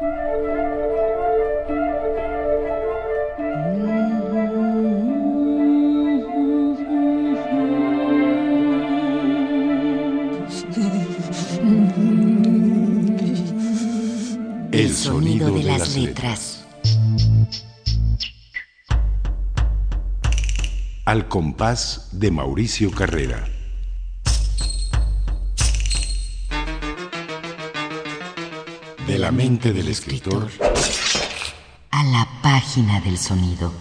El sonido de las letras. Al compás de Mauricio Carrera. De la mente del escritor a la página del sonido.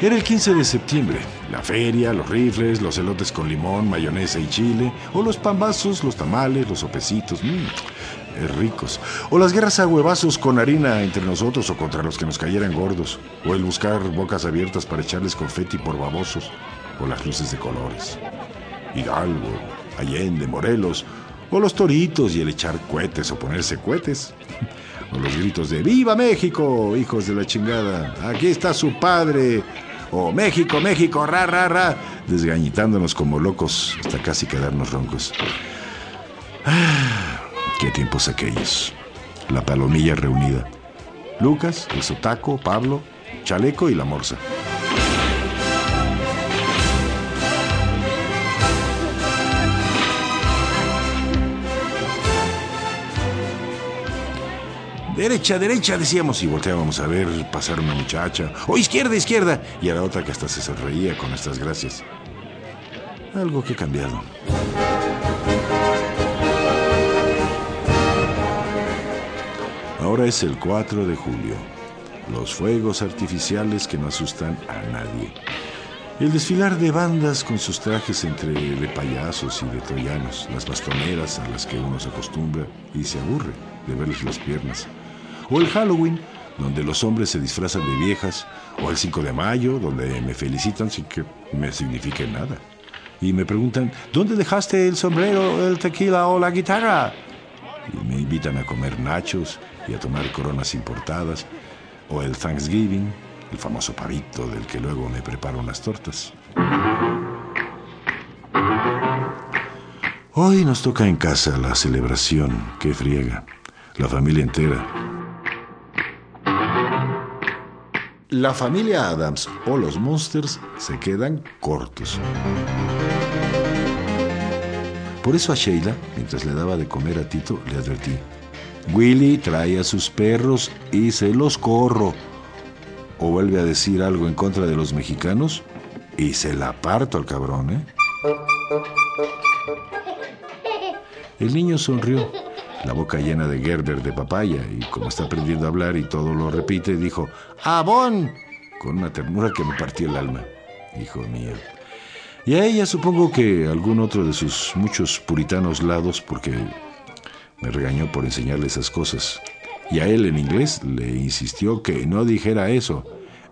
Era el 15 de septiembre. La feria, los rifles, los elotes con limón, mayonesa y chile, o los pambazos, los tamales, los sopecitos, mmm, ricos. O las guerras a huevazos con harina entre nosotros o contra los que nos cayeran gordos. O el buscar bocas abiertas para echarles confeti por babosos. O las luces de colores. Hidalgo, Allende, Morelos. O los toritos y el echar cohetes o ponerse cohetes. O los gritos de ¡Viva México! Hijos de la chingada. Aquí está su padre o México, México, ra, ra, ra, desgañitándonos como locos hasta casi quedarnos roncos. Qué tiempos aquellos. La palomilla reunida. Lucas, el sotaco, Pablo, Chaleco y la morsa. Derecha, derecha, decíamos y volteábamos a ver pasar una muchacha. O izquierda, izquierda. Y a la otra que hasta se sonreía con nuestras gracias. Algo que ha cambiado. Ahora es el 4 de julio. Los fuegos artificiales que no asustan a nadie. El desfilar de bandas con sus trajes entre de payasos y de troyanos, las bastoneras a las que uno se acostumbra y se aburre de verles las piernas o el Halloween, donde los hombres se disfrazan de viejas, o el 5 de mayo, donde me felicitan sin que me signifique nada. Y me preguntan, ¿dónde dejaste el sombrero, el tequila o la guitarra? Y me invitan a comer nachos y a tomar coronas importadas, o el Thanksgiving, el famoso pavito del que luego me preparo unas tortas. Hoy nos toca en casa la celebración, qué friega, la familia entera. La familia Adams o los Monsters se quedan cortos. Por eso a Sheila, mientras le daba de comer a Tito, le advertí, Willy trae a sus perros y se los corro. O vuelve a decir algo en contra de los mexicanos y se la parto al cabrón, ¿eh? El niño sonrió la boca llena de Gerber de papaya, y como está aprendiendo a hablar y todo lo repite, dijo, ¡Abón! con una ternura que me partió el alma. Hijo mío. Y a ella supongo que algún otro de sus muchos puritanos lados, porque me regañó por enseñarle esas cosas. Y a él en inglés le insistió que no dijera eso.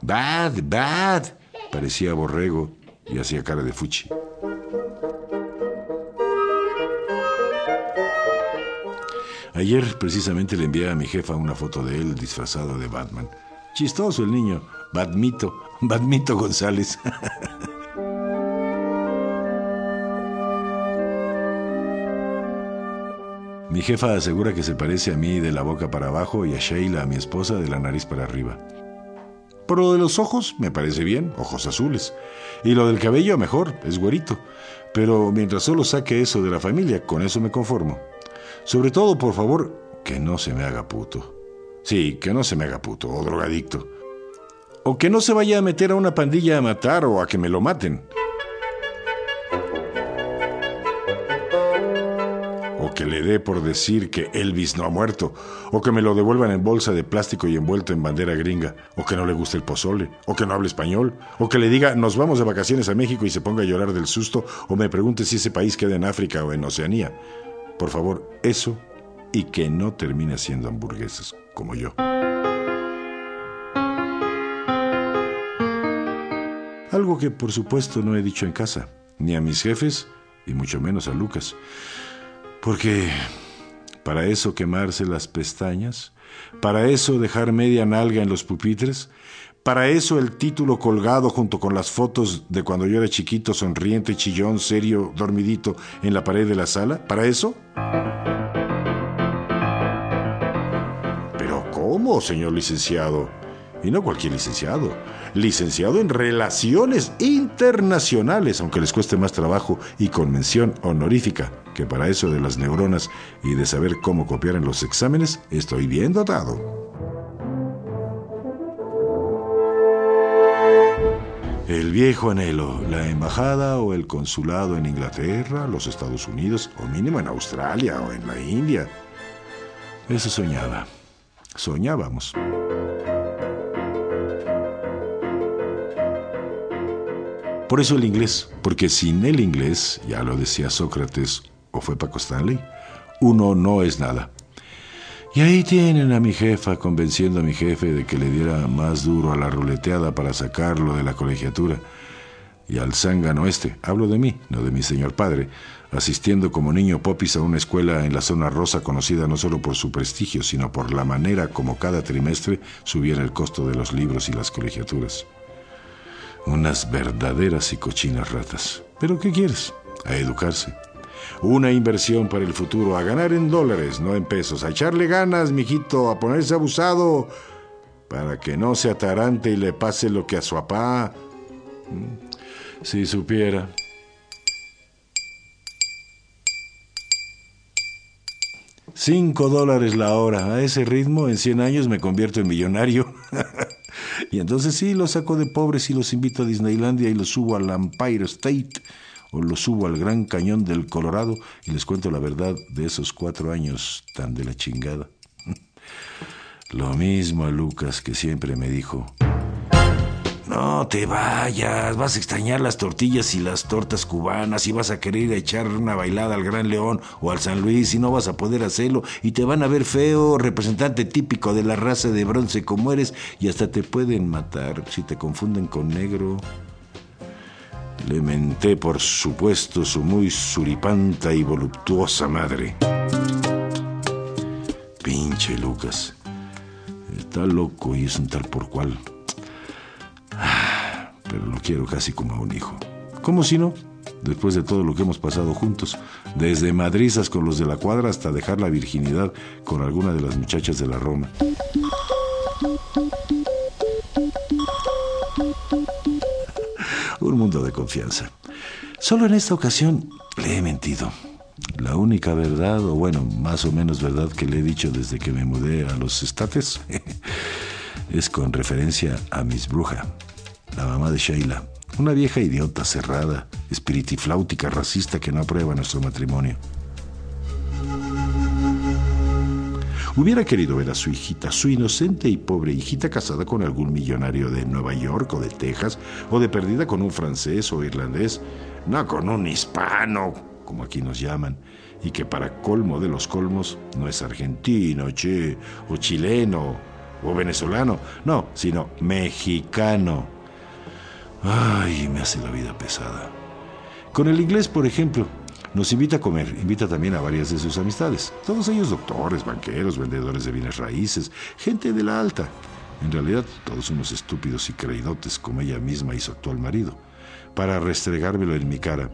Bad, bad. Parecía borrego y hacía cara de fuchi. Ayer precisamente le envié a mi jefa una foto de él disfrazado de Batman. Chistoso el niño, Batmito, Batmito González. Mi jefa asegura que se parece a mí de la boca para abajo y a Sheila, a mi esposa, de la nariz para arriba. Por lo de los ojos, me parece bien, ojos azules. Y lo del cabello, mejor, es güerito. Pero mientras solo saque eso de la familia, con eso me conformo. Sobre todo, por favor, que no se me haga puto. Sí, que no se me haga puto o drogadicto. O que no se vaya a meter a una pandilla a matar o a que me lo maten. O que le dé por decir que Elvis no ha muerto. O que me lo devuelvan en bolsa de plástico y envuelto en bandera gringa. O que no le guste el pozole. O que no hable español. O que le diga nos vamos de vacaciones a México y se ponga a llorar del susto. O me pregunte si ese país queda en África o en Oceanía. Por favor, eso y que no termine haciendo hamburguesas como yo. Algo que por supuesto no he dicho en casa, ni a mis jefes y mucho menos a Lucas. Porque para eso quemarse las pestañas, para eso dejar media nalga en los pupitres, Para eso el título colgado junto con las fotos de cuando yo era chiquito, sonriente, chillón, serio, dormidito en la pared de la sala. ¿Para eso? Pero ¿cómo, señor licenciado? Y no cualquier licenciado. Licenciado en Relaciones Internacionales, aunque les cueste más trabajo y con mención honorífica, que para eso de las neuronas y de saber cómo copiar en los exámenes, estoy bien dotado. El viejo anhelo, la embajada o el consulado en Inglaterra, los Estados Unidos, o mínimo en Australia o en la India. Eso soñaba. Soñábamos. Por eso el inglés, porque sin el inglés, ya lo decía Sócrates o fue Paco Stanley, uno no es nada. Y ahí tienen a mi jefa convenciendo a mi jefe de que le diera más duro a la ruleteada para sacarlo de la colegiatura. Y al zángano este, hablo de mí, no de mi señor padre, asistiendo como niño popis a una escuela en la zona rosa conocida no solo por su prestigio, sino por la manera como cada trimestre subiera el costo de los libros y las colegiaturas. Unas verdaderas y cochinas ratas. Pero ¿qué quieres? A educarse. Una inversión para el futuro, a ganar en dólares, no en pesos. A echarle ganas, mijito, a ponerse abusado para que no se atarante y le pase lo que a su papá. Si supiera. Cinco dólares la hora. A ese ritmo, en cien años me convierto en millonario. y entonces sí, los saco de pobres y los invito a Disneylandia y los subo al Empire State o los subo al Gran Cañón del Colorado y les cuento la verdad de esos cuatro años tan de la chingada. Lo mismo a Lucas que siempre me dijo, no te vayas, vas a extrañar las tortillas y las tortas cubanas y vas a querer echar una bailada al Gran León o al San Luis y no vas a poder hacerlo y te van a ver feo, representante típico de la raza de bronce como eres y hasta te pueden matar si te confunden con negro. Le menté, por supuesto, su muy suripanta y voluptuosa madre. Pinche Lucas. Está loco y es un tal por cual pero lo quiero casi como a un hijo. ¿Cómo si no? Después de todo lo que hemos pasado juntos, desde madrizas con los de la cuadra hasta dejar la virginidad con alguna de las muchachas de la Roma. Un mundo de confianza. Solo en esta ocasión le he mentido. La única verdad, o bueno, más o menos verdad que le he dicho desde que me mudé a los estates, es con referencia a mis brujas la mamá de Sheila, una vieja idiota cerrada, espiritifláutica, racista que no aprueba nuestro matrimonio. Hubiera querido ver a su hijita, su inocente y pobre hijita casada con algún millonario de Nueva York o de Texas, o de perdida con un francés o irlandés, no con un hispano, como aquí nos llaman, y que para colmo de los colmos no es argentino, che, o chileno, o venezolano, no, sino mexicano Ay, me hace la vida pesada. Con el inglés, por ejemplo, nos invita a comer, invita también a varias de sus amistades. Todos ellos doctores, banqueros, vendedores de bienes raíces, gente de la alta. En realidad, todos unos estúpidos y creidotes como ella misma su actual marido. Para restregármelo en mi cara.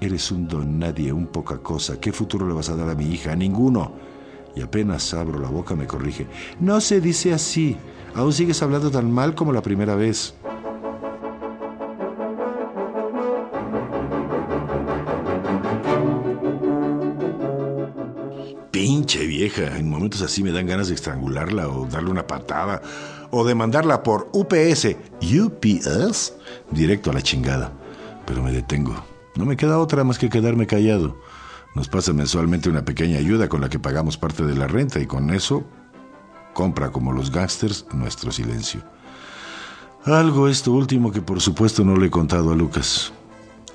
Eres un don nadie, un poca cosa. ¿Qué futuro le vas a dar a mi hija? A ninguno. Y apenas abro la boca me corrige. No se dice así. Aún sigues hablando tan mal como la primera vez. Pinche vieja. En momentos así me dan ganas de estrangularla o darle una patada o de mandarla por UPS, UPS, directo a la chingada. Pero me detengo. No me queda otra más que quedarme callado. Nos pasa mensualmente una pequeña ayuda con la que pagamos parte de la renta y con eso compra como los gángsters nuestro silencio. Algo esto último que por supuesto no le he contado a Lucas.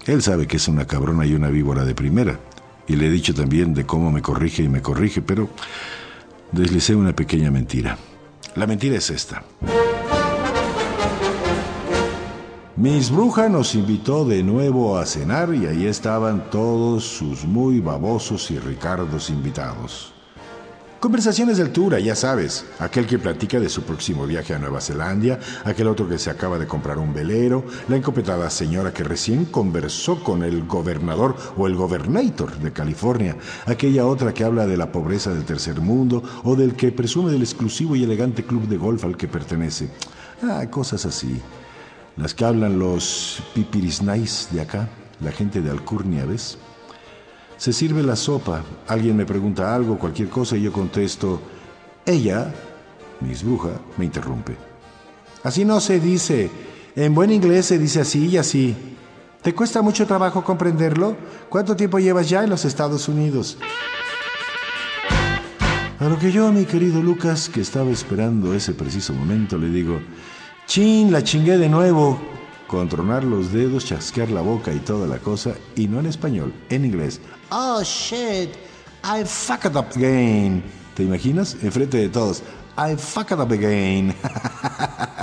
Él sabe que es una cabrona y una víbora de primera y le he dicho también de cómo me corrige y me corrige, pero deslicé una pequeña mentira. La mentira es esta. Miss Bruja nos invitó de nuevo a cenar y ahí estaban todos sus muy babosos y ricardos invitados. Conversaciones de altura, ya sabes. Aquel que platica de su próximo viaje a Nueva Zelanda, aquel otro que se acaba de comprar un velero, la encopetada señora que recién conversó con el gobernador o el gobernator de California, aquella otra que habla de la pobreza del tercer mundo o del que presume del exclusivo y elegante club de golf al que pertenece. Ah, cosas así. Las que hablan los pipirisnais de acá, la gente de Alcurnia, ¿ves? Se sirve la sopa, alguien me pregunta algo, cualquier cosa, y yo contesto, ella, Miss Bruja, me interrumpe. Así no se dice, en buen inglés se dice así y así. ¿Te cuesta mucho trabajo comprenderlo? ¿Cuánto tiempo llevas ya en los Estados Unidos? A lo que yo, mi querido Lucas, que estaba esperando ese preciso momento, le digo, chin, la chingué de nuevo, controlar los dedos, chasquear la boca y toda la cosa, y no en español, en inglés. Oh shit, I fucked up again. ¿Te imaginas? Enfrente de todos. I fucked up again.